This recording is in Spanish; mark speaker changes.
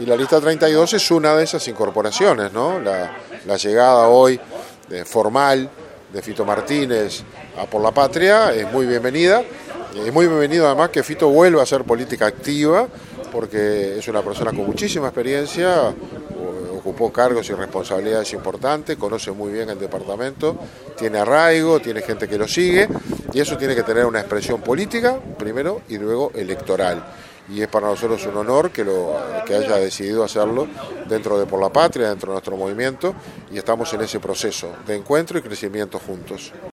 Speaker 1: y la lista 32 es una de esas incorporaciones, ¿no? La, llegada hoy formal de Fito Martínez a Por la Patria es muy bienvenida. Es muy bienvenido además que Fito vuelva a hacer política activa, porque es una persona con muchísima experiencia, ocupó cargos y responsabilidades importantes, conoce muy bien el departamento, tiene arraigo, tiene gente que lo sigue, y eso tiene que tener una expresión política, primero, y luego electoral y es para nosotros un honor que, lo, que haya decidido hacerlo dentro de Por la Patria, dentro de nuestro movimiento, y estamos en ese proceso de encuentro y crecimiento juntos.